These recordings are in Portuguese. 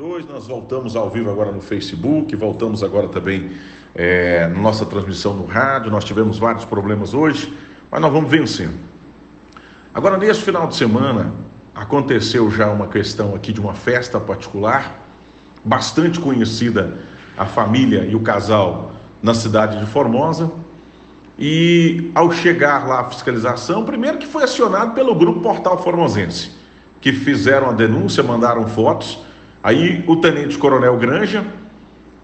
2022, nós voltamos ao vivo agora no Facebook, voltamos agora também é, na nossa transmissão no rádio. Nós tivemos vários problemas hoje, mas nós vamos vencendo. Agora, nesse final de semana, aconteceu já uma questão aqui de uma festa particular, bastante conhecida a família e o casal na cidade de Formosa. E ao chegar lá a fiscalização, primeiro que foi acionado pelo grupo Portal Formosense, que fizeram a denúncia, mandaram fotos. Aí o tenente coronel Granja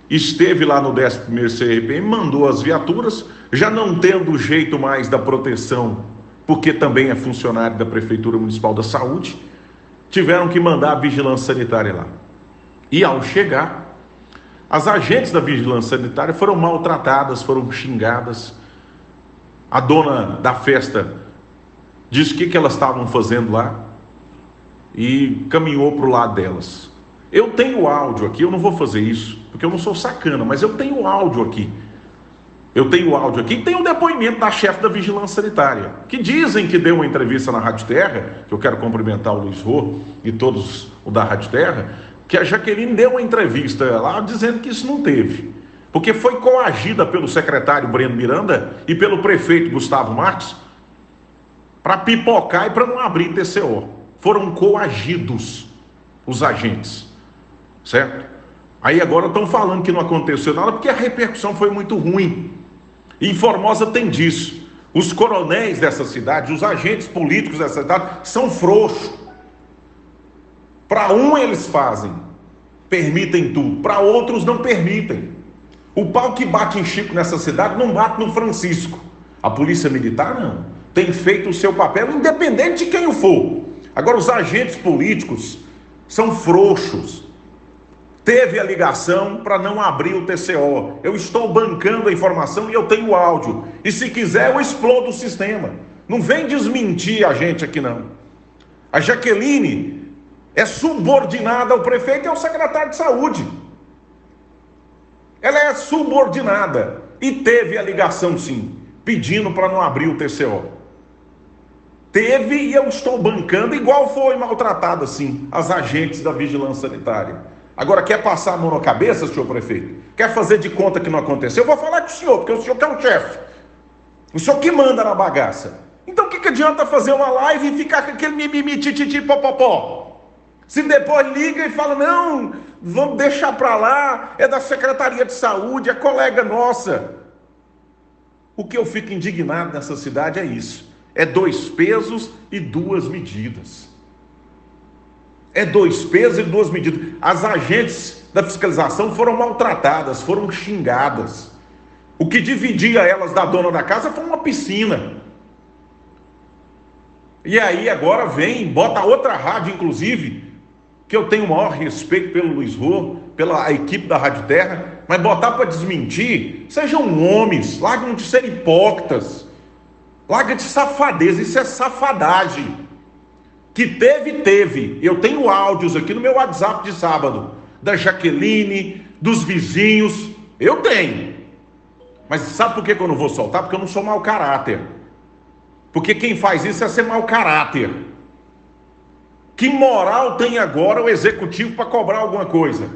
esteve lá no 11º CRPM, mandou as viaturas, já não tendo jeito mais da proteção, porque também é funcionário da Prefeitura Municipal da Saúde, tiveram que mandar a vigilância sanitária lá. E ao chegar, as agentes da vigilância sanitária foram maltratadas, foram xingadas, a dona da festa disse o que, que elas estavam fazendo lá e caminhou para o lado delas. Eu tenho áudio aqui, eu não vou fazer isso, porque eu não sou sacana, mas eu tenho áudio aqui. Eu tenho áudio aqui, tem um depoimento da chefe da Vigilância Sanitária, que dizem que deu uma entrevista na Rádio Terra, que eu quero cumprimentar o Luiz Rô e todos o da Rádio Terra, que a Jaqueline deu uma entrevista lá dizendo que isso não teve porque foi coagida pelo secretário Breno Miranda e pelo prefeito Gustavo Marques para pipocar e para não abrir TCO. Foram coagidos os agentes, certo? Aí agora estão falando que não aconteceu nada porque a repercussão foi muito ruim. E Formosa tem disso. Os coronéis dessa cidade, os agentes políticos dessa cidade são frouxos. Para um eles fazem, permitem tudo, para outros não permitem. O pau que bate em Chico nessa cidade não bate no Francisco. A polícia militar não. Tem feito o seu papel, independente de quem o for. Agora, os agentes políticos são frouxos. Teve a ligação para não abrir o TCO. Eu estou bancando a informação e eu tenho áudio. E se quiser, eu explodo o sistema. Não vem desmentir a gente aqui, não. A Jaqueline é subordinada ao prefeito e ao secretário de saúde. Ela é subordinada e teve a ligação sim, pedindo para não abrir o TCO. Teve e eu estou bancando, igual foi maltratado assim, as agentes da vigilância sanitária. Agora, quer passar a mão na cabeça, senhor prefeito? Quer fazer de conta que não aconteceu? Eu vou falar com o senhor, porque o senhor que é o chefe. O senhor que manda na bagaça. Então o que, que adianta fazer uma live e ficar com aquele mimimi, tititi, popopó? Se depois liga e fala, não, vamos deixar para lá, é da Secretaria de Saúde, é colega nossa. O que eu fico indignado nessa cidade é isso: é dois pesos e duas medidas. É dois pesos e duas medidas. As agentes da fiscalização foram maltratadas, foram xingadas. O que dividia elas da dona da casa foi uma piscina. E aí agora vem, bota outra rádio, inclusive, que eu tenho o maior respeito pelo Luiz Rô, pela equipe da Rádio Terra, mas botar para desmentir, sejam homens, largam de ser hipócritas, larga de safadeza, isso é safadagem. Que teve, teve. Eu tenho áudios aqui no meu WhatsApp de sábado, da Jaqueline, dos vizinhos, eu tenho. Mas sabe por que eu não vou soltar? Porque eu não sou mau caráter. Porque quem faz isso é ser mau caráter. Que moral tem agora o executivo para cobrar alguma coisa?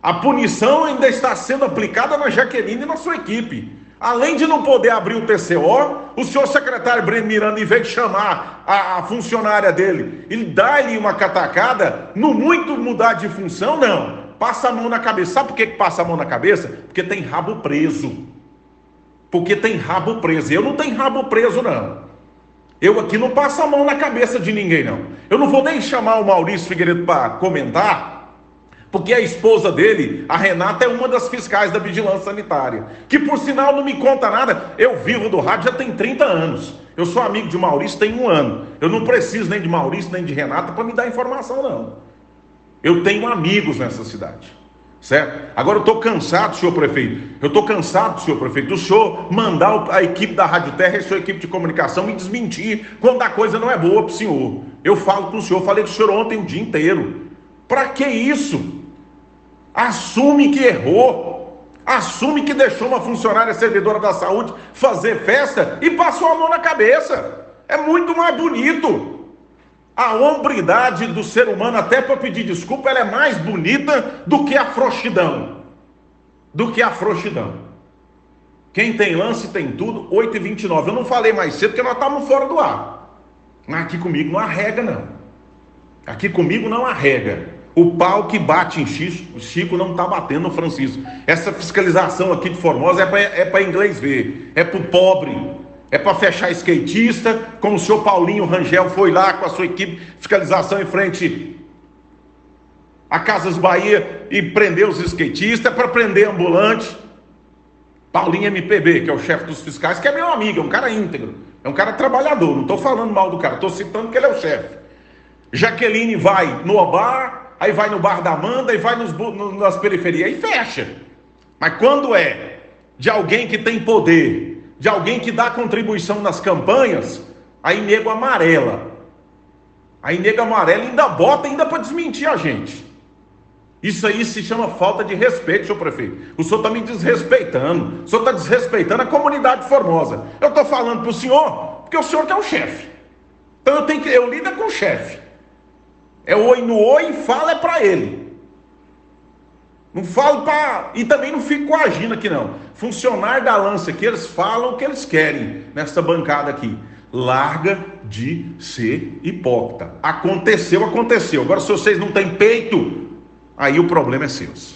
A punição ainda está sendo aplicada na Jaqueline e na sua equipe. Além de não poder abrir o TCO, o senhor secretário Breno Miranda, em vez de chamar a, a funcionária dele e dar-lhe uma catacada, no muito mudar de função, não. Passa a mão na cabeça. Sabe por que, que passa a mão na cabeça? Porque tem rabo preso. Porque tem rabo preso. Eu não tenho rabo preso, não. Eu aqui não passo a mão na cabeça de ninguém, não. Eu não vou nem chamar o Maurício Figueiredo para comentar, porque a esposa dele, a Renata, é uma das fiscais da vigilância sanitária, que por sinal não me conta nada. Eu vivo do rádio já tem 30 anos. Eu sou amigo de Maurício tem um ano. Eu não preciso nem de Maurício nem de Renata para me dar informação, não. Eu tenho amigos nessa cidade. Certo? Agora eu estou cansado, senhor prefeito. Eu estou cansado, senhor prefeito, do senhor mandar a equipe da Rádio Terra e sua equipe de comunicação me desmentir quando a coisa não é boa para o senhor. Eu falo com o senhor, falei com o senhor ontem o dia inteiro. Para que isso? Assume que errou. Assume que deixou uma funcionária servidora da saúde fazer festa e passou a mão na cabeça. É muito mais bonito. A hombridade do ser humano, até para pedir desculpa, ela é mais bonita do que a frouxidão. Do que a frouxidão. Quem tem lance tem tudo, 8 e 29 Eu não falei mais cedo porque nós estávamos fora do ar. Mas aqui comigo não arrega, não. Aqui comigo não arrega. O pau que bate em Chico, Chico não está batendo no Francisco. Essa fiscalização aqui de Formosa é para é inglês ver, é para o pobre, é para fechar skatista, como o senhor Paulinho Rangel foi lá com a sua equipe fiscalização em frente a Casas Bahia e prender os skatistas, para prender ambulante. Paulinho MPB, que é o chefe dos fiscais, que é meu amigo, é um cara íntegro, é um cara trabalhador, não estou falando mal do cara, estou citando que ele é o chefe. Jaqueline vai no bar, aí vai no bar da Amanda e vai nos, nas periferias e fecha. Mas quando é de alguém que tem poder, de alguém que dá contribuição nas campanhas, aí nego amarela. Aí nego amarela ainda bota ainda para desmentir a gente. Isso aí se chama falta de respeito, senhor prefeito. O senhor está me desrespeitando. O senhor está desrespeitando a comunidade formosa. Eu estou falando para o senhor, porque o senhor que é o chefe. Então eu tenho que eu lido com o chefe. É oi no oi, fala é para ele. Não falo para. E também não fico coagindo aqui, não. Funcionário da lança aqui, eles falam o que eles querem nessa bancada aqui. Larga de ser hipócrita. Aconteceu, aconteceu. Agora, se vocês não têm peito, aí o problema é seu.